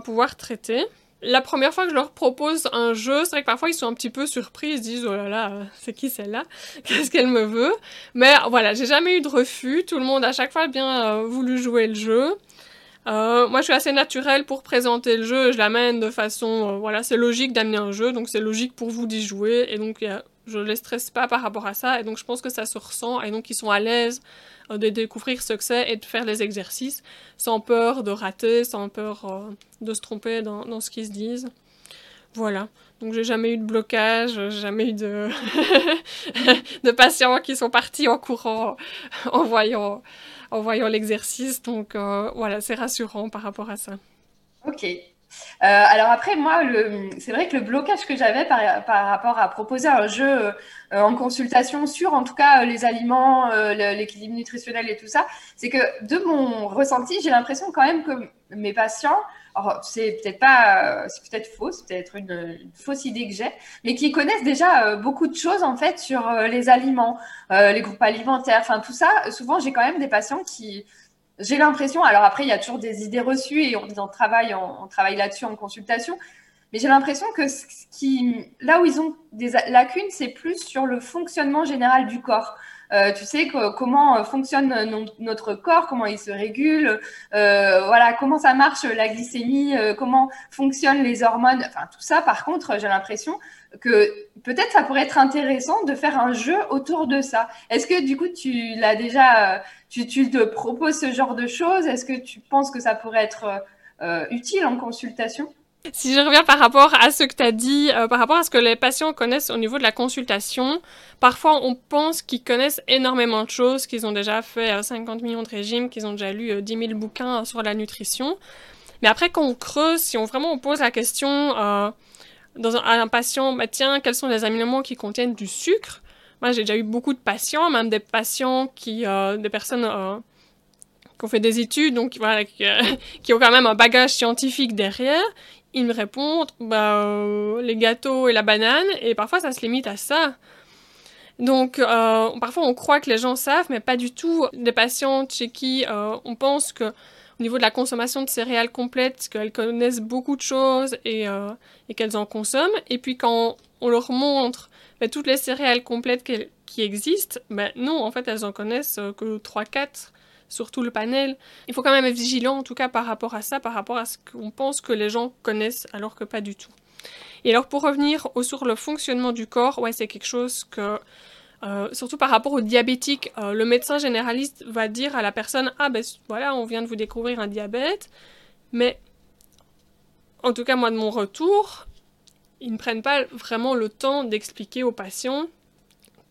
pouvoir traiter. La première fois que je leur propose un jeu, c'est vrai que parfois ils sont un petit peu surpris, ils se disent oh là là, euh, c'est qui celle-là? <laughs> Qu'est-ce qu'elle me veut? Mais voilà, j'ai jamais eu de refus, tout le monde a chaque fois bien euh, voulu jouer le jeu. Euh, moi, je suis assez naturelle pour présenter le jeu. Je l'amène de façon, euh, voilà, c'est logique d'amener un jeu, donc c'est logique pour vous d'y jouer. Et donc, je ne les stresse pas par rapport à ça. Et donc, je pense que ça se ressent. Et donc, ils sont à l'aise euh, de découvrir ce que c'est et de faire les exercices sans peur de rater, sans peur de se tromper dans, dans ce qu'ils se disent. Voilà. Donc j'ai jamais eu de blocage, jamais eu de, <laughs> de patients qui sont partis en courant en voyant en voyant l'exercice. Donc euh, voilà, c'est rassurant par rapport à ça. Ok. Euh, alors après, moi, c'est vrai que le blocage que j'avais par, rapport à proposer un jeu euh, en consultation sur, en tout cas, les aliments, l'équilibre nutritionnel et tout ça, c'est que de mon ressenti, j'ai l'impression quand même que mes patients c'est peut-être pas, euh, c'est peut-être faux, c'est peut-être une, fausse idée que j'ai, mais qui connaissent déjà euh, beaucoup de choses en fait sur euh, les aliments, les groupes alimentaires, enfin tout ça. Souvent, j'ai quand même des patients qui, j'ai l'impression, alors après, il y a toujours des idées reçues et on, travaille, on, travaille là-dessus en consultation, mais j'ai l'impression que ce qui, là où ils ont des lacunes, c'est plus sur le fonctionnement général du corps. Euh, tu sais comment euh, fonctionne notre corps, comment il se régule, euh, voilà, comment ça marche la glycémie, comment fonctionnent les hormones, enfin tout ça. Par contre, j'ai l'impression que peut-être ça pourrait être intéressant de faire un jeu autour de ça. Est-ce que du coup tu l'as déjà, tu, te proposes ce genre de choses? Est-ce que tu penses que ça pourrait être utile en consultation? Si je reviens par rapport à ce que tu as dit, euh, par rapport à ce que les patients connaissent au niveau de la consultation, parfois on pense qu'ils connaissent énormément de choses, qu'ils ont déjà fait 50 euh, millions de régimes, qu'ils ont déjà lu 10 euh, 000 bouquins sur la nutrition. Mais après, quand on creuse, si on vraiment on pose la question à un patient, bah, tiens, quels sont les aliments qui contiennent du sucre? Moi, j'ai déjà eu beaucoup de patients, même des patients qui, des personnes qui ont fait des études, donc voilà, qui, <laughs> qui, ont quand même un bagage scientifique derrière, ils me répondent bah, euh, les gâteaux et la banane, et parfois ça se limite à ça. Donc, euh, parfois on croit que les gens savent, mais pas du tout. Des patientes chez qui euh, on pense que au niveau de la consommation de céréales complètes, qu'elles connaissent beaucoup de choses et, et qu'elles en consomment. Et puis quand on leur montre bah, toutes les céréales complètes qui existent, ben non, en fait, elles en connaissent que 3-4 surtout le panel. Il faut quand même être vigilant, en tout cas par rapport à ça, par rapport à ce qu'on pense que les gens connaissent, alors que pas du tout. Et alors pour revenir sur le fonctionnement du corps, ouais, c'est quelque chose que, euh, surtout par rapport aux diabétiques, euh, le médecin généraliste va dire à la personne, ah ben voilà, on vient de vous découvrir un diabète, mais en tout cas moi de mon retour, ils ne prennent pas vraiment le temps d'expliquer aux patients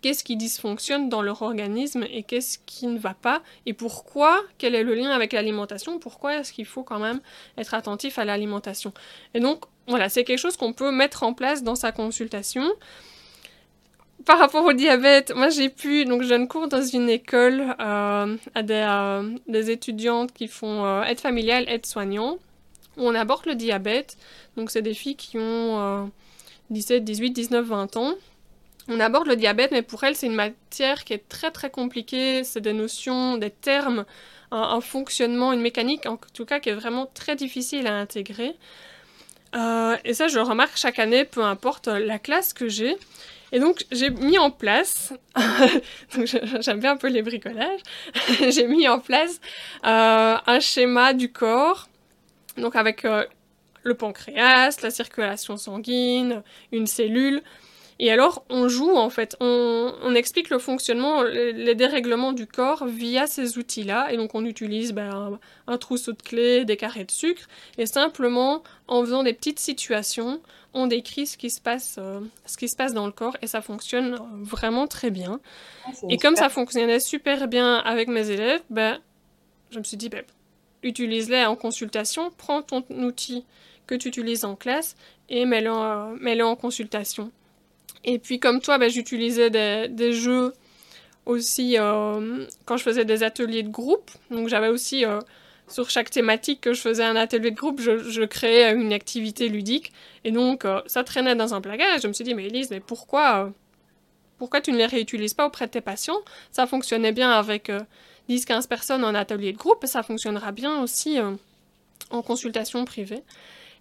qu'est-ce qui dysfonctionne dans leur organisme et qu'est-ce qui ne va pas et pourquoi, quel est le lien avec l'alimentation, pourquoi est-ce qu'il faut quand même être attentif à l'alimentation. Et donc, voilà, c'est quelque chose qu'on peut mettre en place dans sa consultation. Par rapport au diabète, moi j'ai pu, donc je donne cours dans une école euh, à des, euh, des, étudiantes qui font euh, aide familiale, aide soignant, où on aborde le diabète. Donc c'est des filles qui ont 17, 18, 19, 20 ans on aborde le diabète, mais pour elle, c'est une matière qui est très très compliquée. C'est des notions, des termes, un, fonctionnement, une mécanique, en tout cas, qui est vraiment très difficile à intégrer. et ça, je remarque chaque année, peu importe la classe que j'ai. Et donc, j'ai mis en place, <laughs> j'aime bien un peu les bricolages, <laughs> j'ai mis en place un schéma du corps, donc avec le pancréas, la circulation sanguine, une cellule. Et alors, on joue en fait, on, explique le fonctionnement, les, dérèglements du corps via ces outils-là. Et donc, on utilise ben, un, trousseau de clés, des carrés de sucre. Et simplement, en faisant des petites situations, on décrit ce qui se passe, euh, ce qui se passe dans le corps. Et ça fonctionne vraiment très bien. Ah, et comme ça fonctionnait super bien avec mes élèves, ben, je me suis dit, ben, utilise-les en consultation, prends ton outil que tu utilises en classe et mets-le en, consultation. Et puis comme toi, ben, j'utilisais des, jeux aussi euh, quand je faisais des ateliers de groupe. Donc j'avais aussi euh, sur chaque thématique que je faisais un atelier de groupe, je, créais une activité ludique. Et donc euh, ça traînait dans un placard et je me suis dit, mais Elise, mais pourquoi, pourquoi tu ne les réutilises pas auprès de tes patients? Ça fonctionnait bien avec 10-15 personnes en atelier de groupe et ça fonctionnera bien aussi en consultation privée.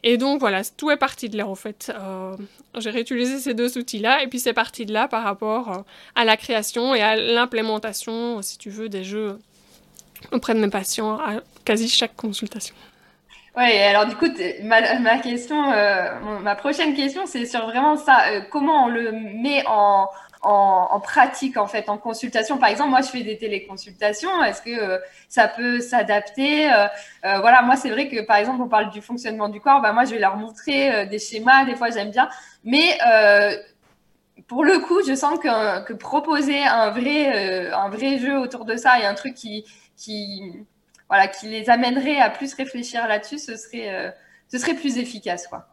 Et donc voilà, tout est parti de là en fait. Euh, j'ai réutilisé ces deux outils-là et puis c'est parti de là par rapport euh, à la création et à l'implémentation, si tu veux, des jeux auprès de mes patients à quasi chaque consultation. Oui, alors du coup, ma, question, euh, ma prochaine question, c'est sur vraiment ça. comment on le met en, en, pratique, en fait, en consultation. Par exemple, moi, je fais des téléconsultations. Est-ce que euh, ça peut s'adapter euh, euh, Voilà, moi, c'est vrai que, par exemple, on parle du fonctionnement du corps. Bah, moi, je vais leur montrer des schémas. Des fois, j'aime bien. Mais pour le coup, je sens que, proposer un vrai, un vrai jeu autour de ça et un truc qui, qui, voilà, qui les amènerait à plus réfléchir là-dessus, ce serait, ce serait plus efficace, quoi.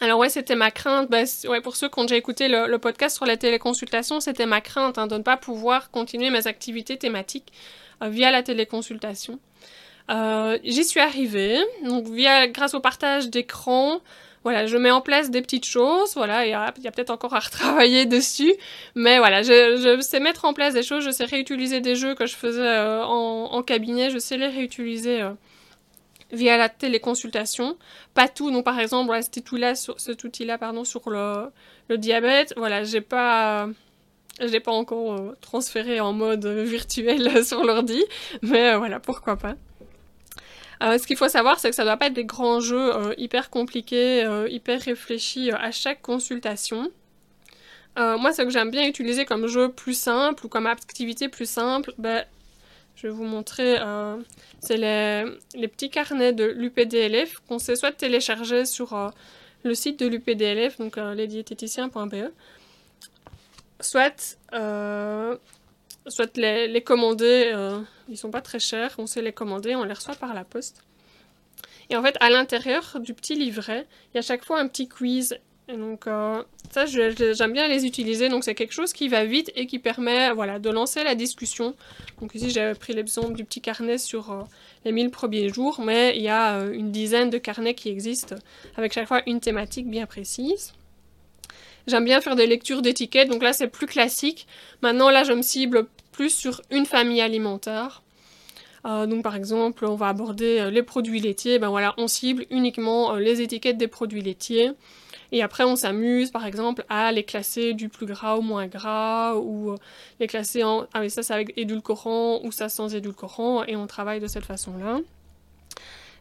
Alors ouais, c'était ma crainte. Ben, ouais, pour ceux qui ont déjà écouté le, podcast sur la téléconsultation, c'était ma crainte hein, de ne pas pouvoir continuer mes activités thématiques euh, via la téléconsultation. Euh, j'y suis arrivée, donc via grâce au partage d'écran. Voilà, je mets en place des petites choses, voilà, il y a, peut-être encore à retravailler <laughs> dessus, mais voilà, je, sais mettre en place des choses, je sais réutiliser des jeux que je faisais euh, en, cabinet, je sais les réutiliser via la téléconsultation. Pas tout, donc par exemple, voilà, cet outil-là, sur, outil-là, pardon, sur le, le diabète, voilà, j'ai pas, pas encore euh, transféré en mode virtuel <laughs> sur l'ordi, mais euh, voilà, pourquoi pas. Euh, ce qu'il faut savoir, c'est que ça doit pas être des grands jeux hyper compliqués, hyper réfléchis à chaque consultation. moi, ce que j'aime bien utiliser comme jeu plus simple ou comme activité plus simple, ben, je vais vous montrer, euh, c'est les, petits carnets de l'UPDLF qu'on sait soit télécharger sur euh, le site de l'UPDLF, donc euh, lesdiététiciens.be, soit, soit les, les commander, ils sont pas très chers, on sait les commander, on les reçoit par la poste. Et en fait, à l'intérieur du petit livret, il y a chaque fois un petit quiz et donc, euh, ça, j'aime bien les utiliser. Donc, c'est quelque chose qui va vite et qui permet voilà, de lancer la discussion. Donc, ici, j'avais pris l'exemple du petit carnet sur euh, les 1000 premiers jours, mais il y a euh, une dizaine de carnets qui existent avec chaque fois une thématique bien précise. J'aime bien faire des lectures d'étiquettes. Donc là, c'est plus classique. Maintenant, là, je me cible plus sur une famille alimentaire. donc par exemple, on va aborder les produits laitiers. Ben voilà, on cible uniquement les étiquettes des produits laitiers. Et après, on s'amuse, par exemple, à les classer du plus gras au moins gras, ou euh, les classer en... Ah oui, ça c'est avec édulcorant, ou ça sans édulcorant, et on travaille de cette façon-là.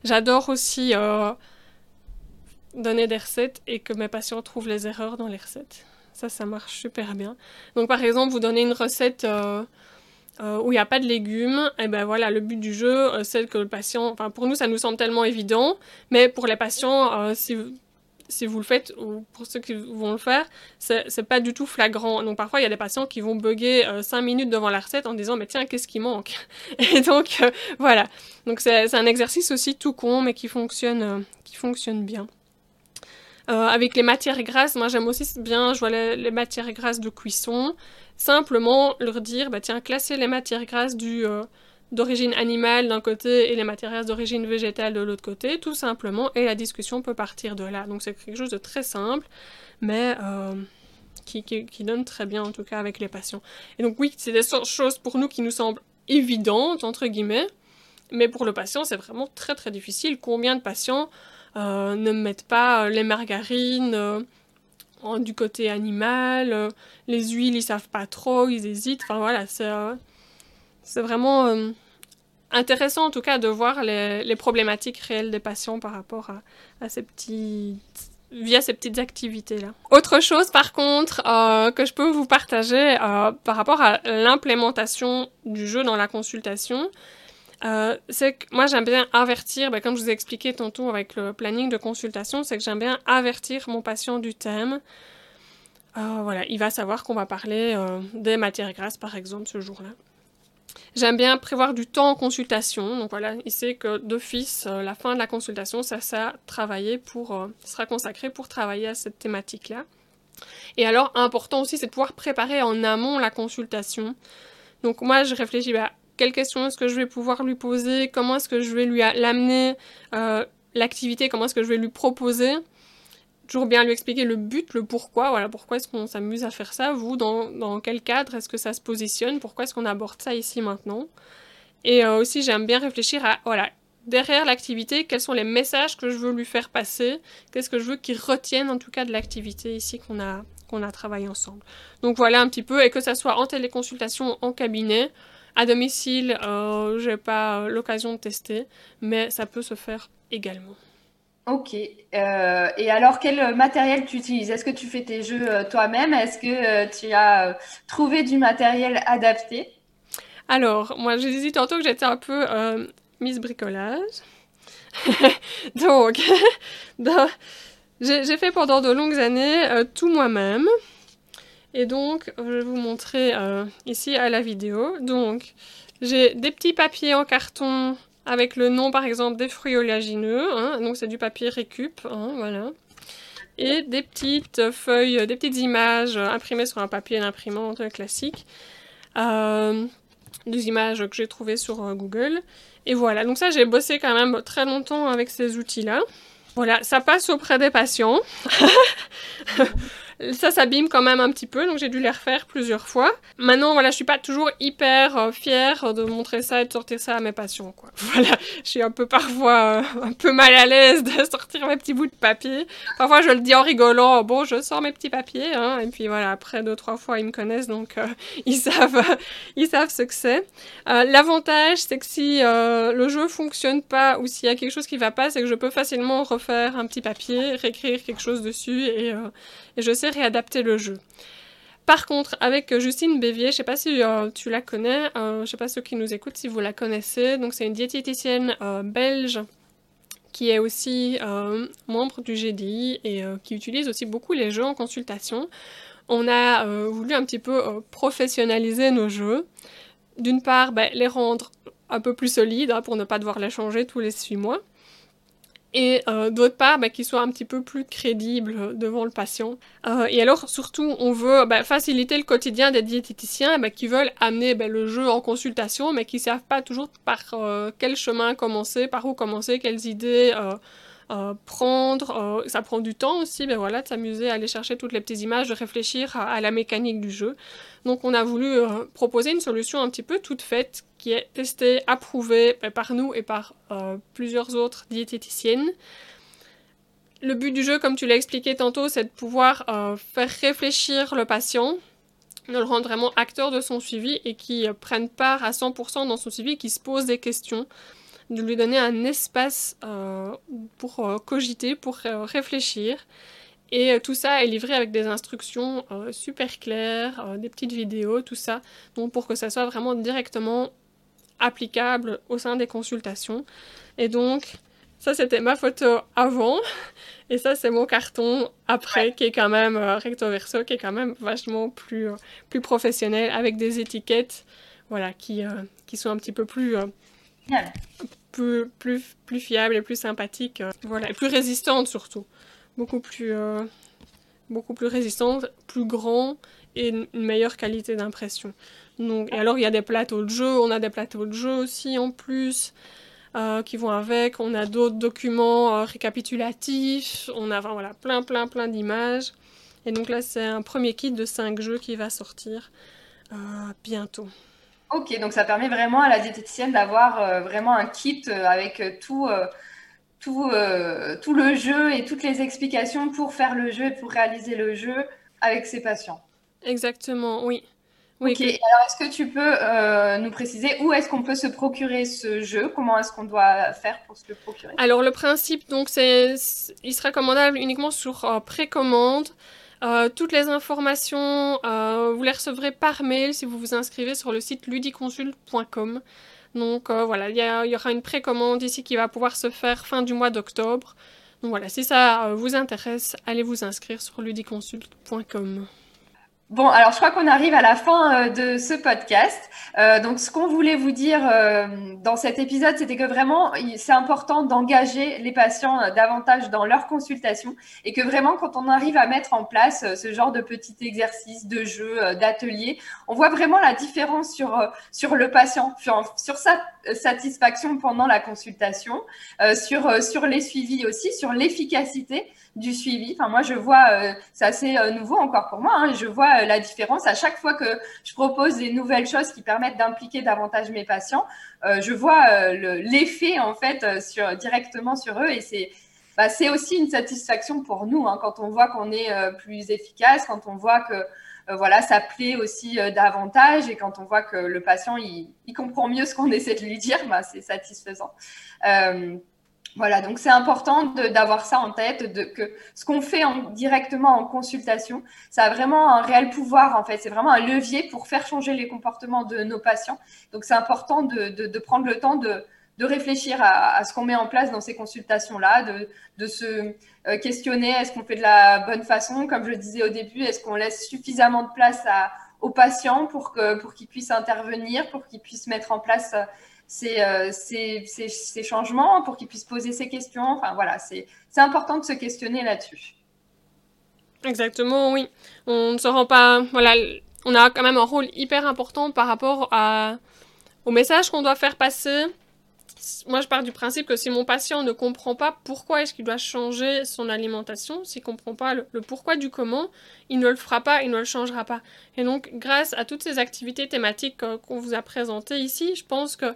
J'adore aussi euh, donner des recettes et que mes patients trouvent les erreurs dans les recettes. Ça, ça marche super bien. Donc, par exemple, vous donnez une recette... Euh, où il n'y a pas de légumes, et ben voilà, le but du jeu, c'est que le patient, enfin pour nous ça nous semble tellement évident, mais pour les patients, si, si vous le faites, ou pour ceux qui vont le faire, c'est pas du tout flagrant. Donc parfois, il y a des patients qui vont bugger 5 euh, minutes devant la recette en disant, mais tiens, qu'est-ce qui manque? <laughs> Et donc, euh, voilà. Donc c'est un exercice aussi tout con, mais qui fonctionne, euh, qui fonctionne bien. avec les matières grasses, moi j'aime aussi bien, je vois les, matières grasses de cuisson. Simplement leur dire, bah tiens, classer les matières grasses du d'origine animale d'un côté et les matières d'origine végétale de l'autre côté, tout simplement, et la discussion peut partir de là. Donc c'est quelque chose de très simple, mais euh, qui, donne très bien en tout cas avec les patients. Et donc oui, c'est des choses pour nous qui nous semblent évidentes, entre guillemets, mais pour le patient, c'est vraiment très très difficile. Combien de patients ne mettent pas les margarines du côté animal, les huiles, ils savent pas trop, ils hésitent. Enfin voilà, c'est vraiment intéressant en tout cas de voir les, problématiques réelles des patients par rapport à, ces petits via ces petites activités-là. Autre chose, par contre, euh, que je peux vous partager euh, par rapport à l'implémentation du jeu dans la consultation, euh, c'est que moi j'aime bien avertir, ben, comme je vous ai expliqué tantôt avec le planning de consultation, c'est que j'aime bien avertir mon patient du thème. voilà, il va savoir qu'on va parler des matières grasses par exemple ce jour-là. J'aime bien prévoir du temps en consultation. Donc voilà, il sait que d'office, euh, la fin de la consultation, ça, ça travailler pour, euh, sera consacré pour travailler à cette thématique-là. Et alors, important aussi, c'est de pouvoir préparer en amont la consultation. Donc moi, je réfléchis, à bah, quelles questions est-ce que je vais pouvoir lui poser, comment est-ce que je vais lui l'amener, euh, l'activité, comment est-ce que je vais lui proposer? Toujours bien lui expliquer le but, le pourquoi, voilà, pourquoi est-ce qu'on s'amuse à faire ça, vous, dans, quel cadre est-ce que ça se positionne, pourquoi est-ce qu'on aborde ça ici maintenant. Et euh, aussi, j'aime bien réfléchir à, voilà, derrière l'activité, quels sont les messages que je veux lui faire passer, qu'est-ce que je veux qu'il retienne en tout cas de l'activité ici qu'on a, qu'on a travaillé ensemble. Donc voilà un petit peu, et que ça soit en téléconsultation, en cabinet, à domicile, euh, je n'ai pas euh, l'occasion de tester, mais ça peut se faire également. Ok. Euh, et alors, quel matériel tu utilises? Est-ce que tu fais tes jeux euh, toi-même? Est-ce que euh, tu as trouvé du matériel adapté? Alors, moi, j'ai dit tantôt que j'étais un peu mise bricolage. <laughs> Donc, <laughs> j'ai fait pendant de longues années tout moi-même. Et donc, je vais vous montrer ici à la vidéo. Donc, j'ai des petits papiers en carton avec le nom par exemple des fruits oléagineux, hein, donc c'est du papier récup, hein, voilà. Et des petites feuilles, des petites images imprimées sur un papier d'imprimante classique. Euh, des images que j'ai trouvées sur euh, Google. Et voilà, donc ça j'ai bossé quand même très longtemps avec ces outils-là. Voilà, ça passe auprès des patients. <laughs> Ça s'abîme quand même un petit peu, donc j'ai dû les refaire plusieurs fois. Maintenant, voilà, je suis pas toujours hyper euh, fière de montrer ça et de sortir ça à mes patients, quoi. <laughs> Voilà, je suis un peu parfois euh, un peu mal à l'aise de <laughs> sortir mes petits bouts de papier. Parfois, je le dis en rigolant, bon, je sors mes petits papiers, hein, et puis voilà, après deux, trois fois, ils me connaissent, donc euh, <laughs> ils, savent, ils savent ce que c'est. L'avantage, c'est que si le jeu fonctionne pas ou s'il y a quelque chose qui va pas, c'est que je peux facilement refaire un petit papier, réécrire quelque chose dessus et, et je sais réadapter le jeu. Par contre, avec Justine Bévier, je sais pas si euh, tu la connais, euh, je sais pas ceux qui nous écoutent si vous la connaissez, donc c'est une diététicienne euh, belge qui est aussi membre du GDI et qui utilise aussi beaucoup les jeux en consultation. On a voulu un petit peu professionnaliser nos jeux. D'une part, ben, les rendre un peu plus solides hein, pour ne pas devoir les changer tous les six mois et euh, d'autre part bah, qu'il soit un petit peu plus crédible devant le patient. Euh, et alors surtout on veut bah, faciliter le quotidien des diététiciens bah, qui veulent amener bah, le jeu en consultation mais qui ne savent pas toujours par euh, quel chemin commencer, par où commencer, quelles idées euh, prendre, ça prend du temps aussi, ben voilà, de s'amuser à aller chercher toutes les petites images, de réfléchir à, la mécanique du jeu. Donc on a voulu proposer une solution un petit peu toute faite qui est testée, approuvée ben, par nous et par euh, plusieurs autres diététiciennes. Le but du jeu, comme tu l'as expliqué tantôt, c'est de pouvoir euh, faire réfléchir le patient, de le rendre vraiment acteur de son suivi et qui prenne part à 100% dans son suivi, qui se pose des questions de lui donner un espace euh, pour euh, cogiter, pour euh, réfléchir. Et tout ça est livré avec des instructions super claires, des petites vidéos, tout ça, donc pour que ça soit vraiment directement applicable au sein des consultations. Et donc, ça c'était ma photo avant, et ça c'est mon carton après, qui est quand même recto verso, qui est quand même vachement plus, plus professionnel, avec des étiquettes voilà, qui, qui sont un petit peu plus plus, plus, plus fiable et plus sympathique. Euh, voilà, et plus résistante surtout. Beaucoup plus, euh, beaucoup plus résistante, plus grand et une, meilleure qualité d'impression. Donc, et alors il y a des plateaux de jeu, on a des plateaux de jeu aussi en plus. Euh, qui vont avec, on a d'autres documents récapitulatifs, on a voilà, plein plein plein d'images. Et donc là c'est un premier kit de 5 jeux qui va sortir bientôt. Ok, donc ça permet vraiment à la diététicienne d'avoir euh, vraiment un kit euh, avec euh, tout, tout, tout le jeu et toutes les explications pour faire le jeu et pour réaliser le jeu avec ses patients. Exactement, oui. Oui, ok, alors est-ce que tu peux nous préciser où est-ce qu'on peut se procurer ce jeu? Comment est-ce qu'on doit faire pour se le procurer? Alors le principe, donc, c'est, il sera commandable uniquement sur précommande. Euh, toutes les informations, euh, vous les recevrez par mail si vous vous inscrivez sur le site ludiconsult.com. Donc euh, voilà, il y, y, aura une précommande ici qui va pouvoir se faire fin du mois d'octobre. Donc voilà, si ça vous intéresse, allez vous inscrire sur ludiconsult.com. Bon, alors je crois qu'on arrive à la fin euh, de ce podcast. Euh, donc, ce qu'on voulait vous dire euh, dans cet épisode, c'était que vraiment, c'est important d'engager les patients davantage dans leur consultation et que vraiment, quand on arrive à mettre en place ce genre de petits exercices, de jeux, d'ateliers, on voit vraiment la différence sur, sur le patient, sur, sa satisfaction pendant la consultation, sur, sur les suivis aussi, sur l'efficacité du suivi. Enfin, moi, je vois, c'est assez nouveau encore pour moi, hein, je vois euh, la différence à chaque fois que je propose des nouvelles choses qui permettent d'impliquer davantage mes patients. je vois l'effet en fait sur, directement sur eux et c'est bah, aussi une satisfaction pour nous hein, quand on voit qu'on est plus efficace, quand on voit que voilà, ça plaît aussi davantage et quand on voit que le patient il, il comprend mieux ce qu'on <laughs> essaie de lui dire, bah, c'est satisfaisant. Voilà, donc c'est important d'avoir ça en tête, de, que ce qu'on fait en, directement en consultation, ça a vraiment un réel pouvoir en fait. C'est vraiment un levier pour faire changer les comportements de nos patients. Donc c'est important de, prendre le temps de, réfléchir à, ce qu'on met en place dans ces consultations-là, de, se euh, questionner est-ce qu'on fait de la bonne façon, comme je disais au début, est-ce qu'on laisse suffisamment de place à, aux patients pour que pour qu'ils puissent intervenir, pour qu'ils puissent mettre en place euh, ces, ces, changements, pour qu'ils puissent poser ces questions. Enfin voilà, c'est important de se questionner là-dessus. Exactement, oui. On ne se rend pas. Voilà, on a quand même un rôle hyper important par rapport à, au message qu'on doit faire passer. Moi, je pars du principe que si mon patient ne comprend pas pourquoi est-ce qu'il doit changer son alimentation, s'il ne comprend pas le, pourquoi du comment, il ne le fera pas, il ne le changera pas. Et donc, grâce à toutes ces activités thématiques euh, qu'on vous a présentées ici, je pense que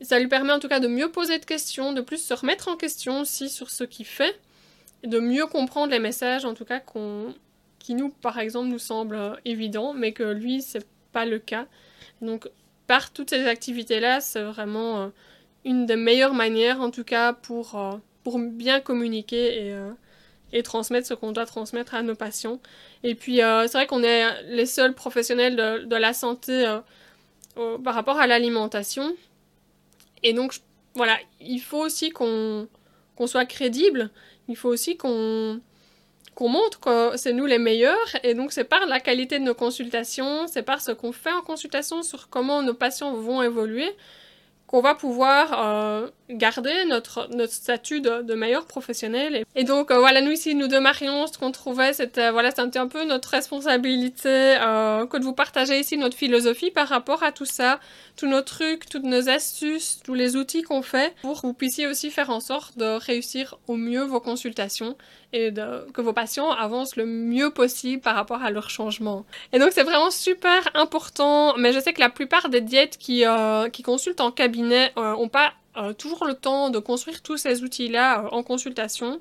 ça lui permet en tout cas de mieux poser de questions, de plus se remettre en question aussi sur ce qu'il fait, de mieux comprendre les messages en tout cas qui nous, par exemple, nous semblent euh, évidents, mais que lui, c'est pas le cas. Donc, par toutes ces activités-là, c'est vraiment euh, une des meilleures manières, en tout cas, pour, euh, pour bien communiquer et, et transmettre ce qu'on doit transmettre à nos patients. Et puis, c'est vrai qu'on est les seuls professionnels de la santé par rapport à l'alimentation. Et donc, voilà, il faut aussi qu'on soit crédible. Il faut aussi qu'on qu'on montre que c'est nous les meilleurs. Et donc, c'est par la qualité de nos consultations, c'est par ce qu'on fait en consultation sur comment nos patients vont évoluer qu'on va pouvoir euh, garder notre, notre statut de, meilleur professionnel. Et, donc, euh, voilà, nous ici, nous deux ce qu'on trouvait, c'était voilà, c'était un peu notre responsabilité euh, que de vous partager ici notre philosophie par rapport à tout ça, tous nos trucs, toutes nos astuces, tous les outils qu'on fait pour que vous puissiez aussi faire en sorte de réussir au mieux vos consultations et que vos patients avancent le mieux possible par rapport à leur changement. Et donc, c'est vraiment super important, mais je sais que la plupart des diètes qui, qui consultent en cabinet n'ont pas euh, toujours le temps de construire tous ces outils-là euh, en consultation.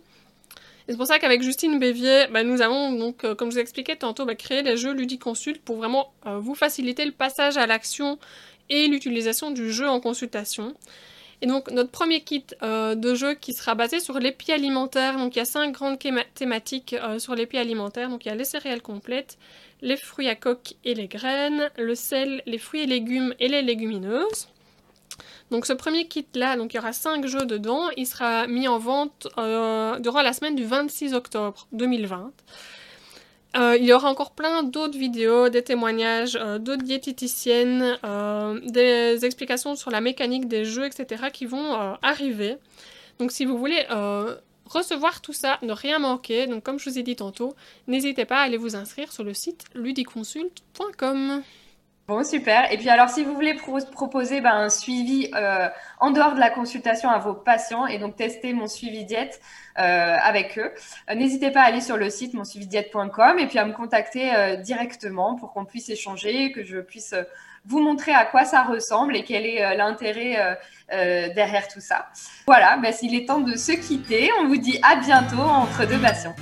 Et c'est pour ça qu'avec Justine Bévier, bah, nous avons donc, euh, comme je vous expliquais tantôt, bah, créé les jeux Ludiconsult pour vraiment vous faciliter le passage à l'action et l'utilisation du jeu en consultation. Et donc notre premier kit de jeu qui sera basé sur l'épi alimentaire, donc il y a cinq grandes thématiques sur l'épi alimentaire, donc il y a les céréales complètes, les fruits à coque et les graines, le sel, les fruits et légumes et les légumineuses. Donc ce premier kit-là, donc il y aura 5 jeux dedans, il sera mis en vente euh, durant la semaine du 26 octobre 2020. Euh, il y aura encore plein d'autres vidéos, des témoignages, euh, d'autres diététiciennes, des explications sur la mécanique des jeux, etc. qui vont arriver. Donc si vous voulez recevoir tout ça, ne rien manquer, donc comme je vous ai dit tantôt, n'hésitez pas à aller vous inscrire sur le site ludiconsult.com. Bon, super. Et puis alors, si vous voulez proposer ben, un suivi euh, en dehors de la consultation à vos patients et donc tester mon suivi diète euh, avec eux, euh, n'hésitez pas à aller sur le site monsuividiète.com et puis à me contacter directement pour qu'on puisse échanger, que je puisse vous montrer à quoi ça ressemble et quel est l'intérêt derrière tout ça. Voilà, ben, il est temps de se quitter. On vous dit à bientôt entre deux patients.